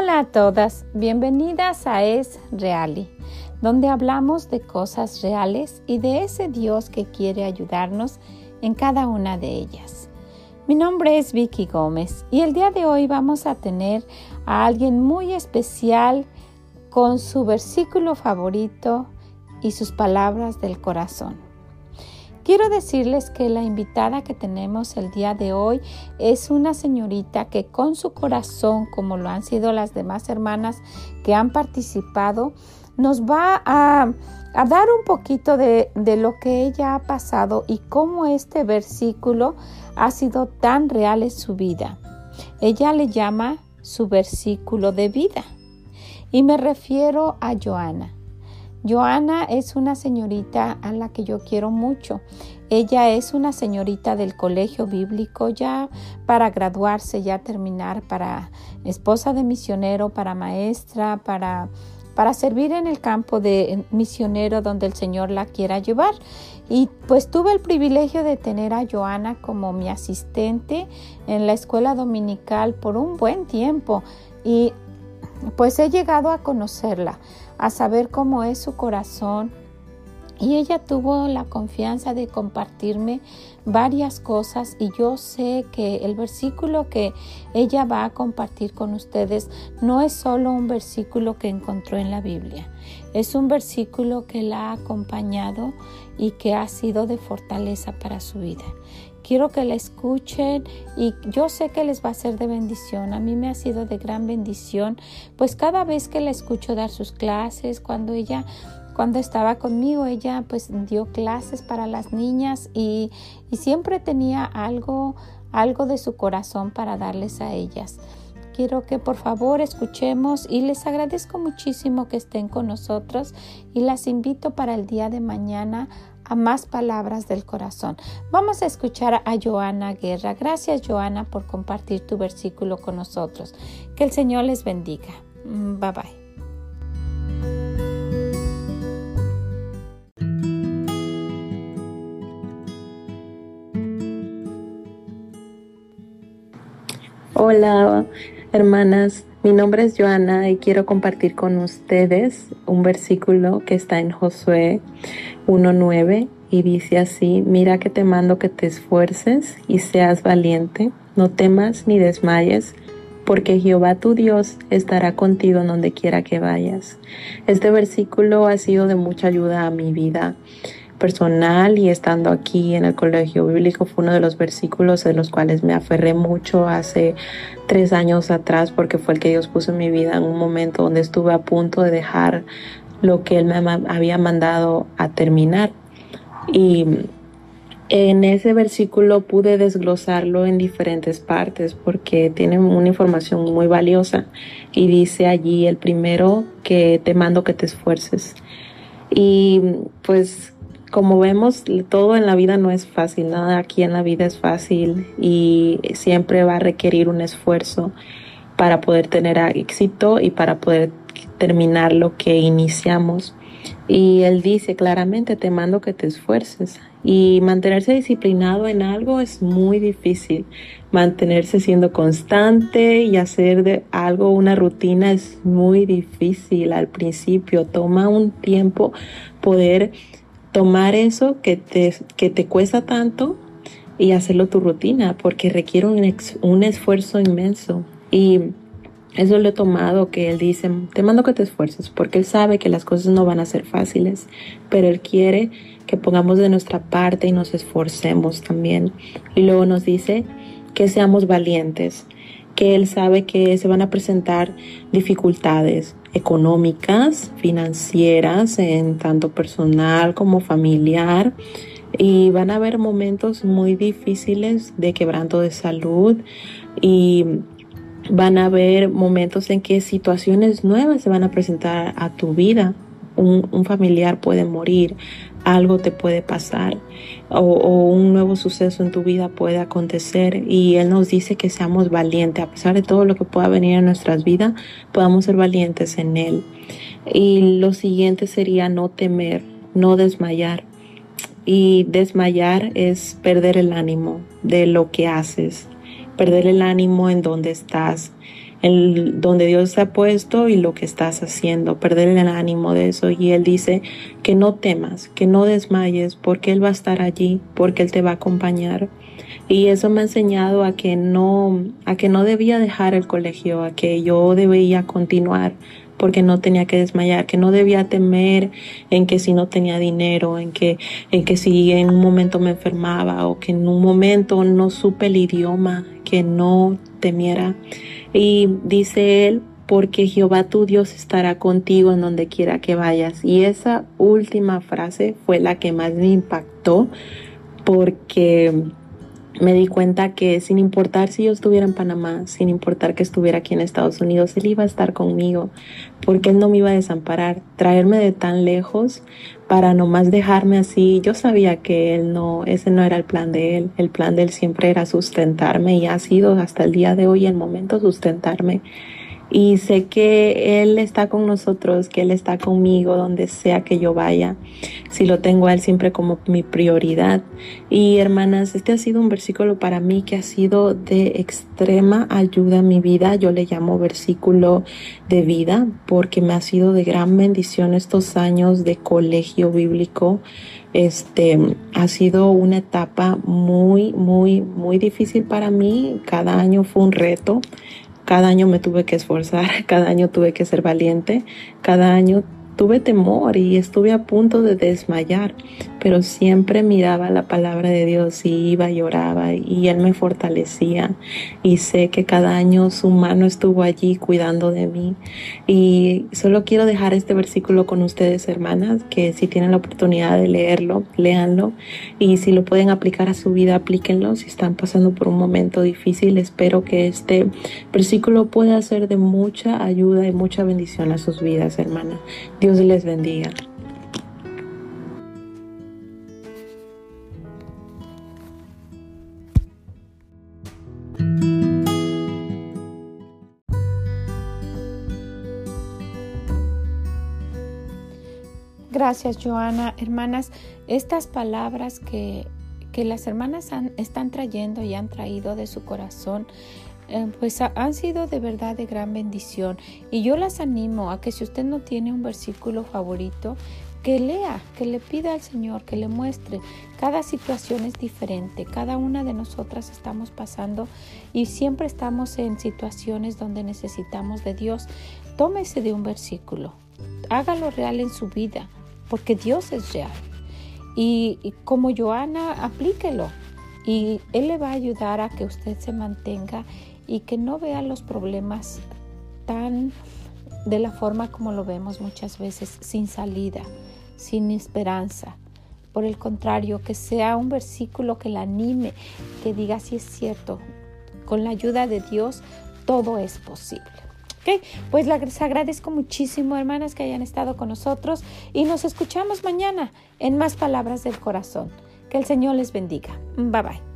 Hola a todas, bienvenidas a Es Reali, donde hablamos de cosas reales y de ese Dios que quiere ayudarnos en cada una de ellas. Mi nombre es Vicky Gómez y el día de hoy vamos a tener a alguien muy especial con su versículo favorito y sus palabras del corazón. Quiero decirles que la invitada que tenemos el día de hoy es una señorita que con su corazón, como lo han sido las demás hermanas que han participado, nos va a, dar un poquito de, de lo que ella ha pasado y cómo este versículo ha sido tan real en su vida. Ella le llama su versículo de vida. Y me refiero a Joana. Joana es una señorita a la que yo quiero mucho. Ella es una señorita del colegio bíblico ya para graduarse, ya terminar, para esposa de misionero, para maestra, para, para servir en el campo de misionero donde el Señor la quiera llevar. Y pues tuve el privilegio de tener a Joana como mi asistente en la escuela dominical por un buen tiempo. Y pues he llegado a conocerla a saber cómo es su corazón. Y ella tuvo la confianza de compartirme varias cosas y yo sé que el versículo que ella va a compartir con ustedes no es solo un versículo que encontró en la Biblia, es un versículo que la ha acompañado y que ha sido de fortaleza para su vida. Quiero que la escuchen y yo sé que les va a ser de bendición. A mí me ha sido de gran bendición, pues cada vez que la escucho dar sus clases, cuando ella cuando estaba conmigo, ella pues dio clases para las niñas y, y siempre tenía algo, algo de su corazón para darles a ellas quiero que por favor escuchemos y les agradezco muchísimo que estén con nosotros y las invito para el día de mañana a más palabras del corazón. Vamos a escuchar a Joana Guerra. Gracias Joana por compartir tu versículo con nosotros. Que el Señor les bendiga. Mm, bye bye. Hola, hermanas. Mi nombre es Joana y quiero compartir con ustedes un versículo que está en Josué 1.9 y dice así, mira que te mando que te esfuerces y seas valiente, no temas ni desmayes, porque Jehová tu Dios estará contigo en donde quiera que vayas. Este versículo ha sido de mucha ayuda a mi vida personal y estando aquí en el colegio bíblico fue uno de los versículos de los cuales me aferré mucho hace tres años atrás porque fue el que Dios puso en mi vida en un momento donde estuve a punto de dejar lo que Él me había mandado a terminar. Y en ese versículo pude desglosarlo en diferentes partes porque tiene una información muy valiosa y dice allí el primero que te mando que te esfuerces. Y pues como vemos, todo en la vida no es fácil, nada aquí en la vida es fácil y siempre va a requerir un esfuerzo para poder tener éxito y para poder terminar lo que iniciamos. Y él dice claramente, te mando que te esfuerces. Y mantenerse disciplinado en algo es muy difícil. Mantenerse siendo constante y hacer de algo una rutina es muy difícil al principio. Toma un tiempo poder tomar eso que te, que te cuesta tanto y hacerlo tu rutina, porque requiere un, un esfuerzo inmenso. Y eso lo he tomado, que Él dice, te mando que te esfuerces, porque Él sabe que las cosas no van a ser fáciles, pero Él quiere que pongamos de nuestra parte y nos esforcemos también. Y luego nos dice que seamos valientes, que Él sabe que se van a presentar dificultades, económicas, financieras, en tanto personal como familiar. Y van a haber momentos muy difíciles de quebranto de salud y van a haber momentos en que situaciones nuevas se van a presentar a tu vida. Un, un familiar puede morir, algo te puede pasar o, un nuevo suceso en tu vida puede acontecer y Él nos dice que seamos valientes, a pesar de todo lo que pueda venir en nuestras vidas, podamos ser valientes en Él. Y lo siguiente sería no temer, no desmayar. Y desmayar es perder el ánimo de lo que haces, perder el ánimo en donde estás. Donde Dios te ha puesto y lo que estás haciendo, perder el ánimo de eso. Y Él dice que no temas, que no desmayes, porque Él va a estar allí, porque Él te va a acompañar. Y eso me ha enseñado a que no, a que no debía dejar el colegio, a que yo debía continuar porque no tenía que desmayar, que no debía temer en que si no tenía dinero, en que, en que si en un momento me enfermaba o que en un momento no supe el idioma, que no temiera. Y dice él, porque Jehová tu Dios estará contigo en donde quiera que vayas. Y esa última frase fue la que más me impactó porque me di cuenta que sin importar si yo estuviera en Panamá, sin importar que estuviera aquí en Estados Unidos, Él iba a estar conmigo, porque Él no me iba a desamparar, traerme de tan lejos para nomás dejarme así. Yo sabía que Él no, ese no era el plan de Él, el plan de Él siempre era sustentarme y ha sido hasta el día de hoy el momento sustentarme y sé que Él está con nosotros, que Él está conmigo donde sea que yo vaya. Si lo tengo a Él siempre como mi prioridad. Y hermanas, este ha sido un versículo para mí que ha sido de extrema ayuda en mi vida. Yo le llamo versículo de vida porque me ha sido de gran bendición estos años de colegio bíblico. Este ha sido una etapa muy, muy, muy difícil para mí. Cada año fue un reto. Cada año me tuve que esforzar, cada año tuve que ser valiente, cada año tuve temor y estuve a punto de desmayar, pero siempre miraba la palabra de Dios y iba y lloraba y Él me fortalecía. Y sé que cada año su mano estuvo allí cuidando de mí. Y solo quiero dejar este versículo con ustedes hermanas que si tienen la oportunidad de leerlo, léanlo. Y si lo pueden aplicar a su vida, aplíquenlo. Si están pasando por un momento difícil, espero que este versículo pueda ser de mucha ayuda y mucha bendición a sus vidas hermanas. Dios les bendiga. Gracias, Joana. Hermanas, estas palabras que, que las hermanas están trayendo y han traído de su corazón pues han sido de verdad de gran bendición. Y yo las animo a que si usted no tiene un versículo favorito, que lea, que le pida al Señor, que le muestre. Cada situación es diferente, cada una de nosotras estamos pasando y siempre estamos en situaciones donde necesitamos de Dios. Tómese de un versículo, hágalo real en su vida, porque Dios es real. Y, y como Joana, aplíquelo y Él le va a ayudar a que usted se mantenga y que no vea los problemas tan de la forma como lo vemos muchas veces, sin salida, sin esperanza. Por el contrario, que sea un versículo que la anime, que diga si es cierto, con la ayuda de Dios todo es posible. Ok, pues les agradezco muchísimo, hermanas, que hayan estado con nosotros y nos escuchamos mañana en más palabras del corazón. Que el Señor les bendiga. Bye bye.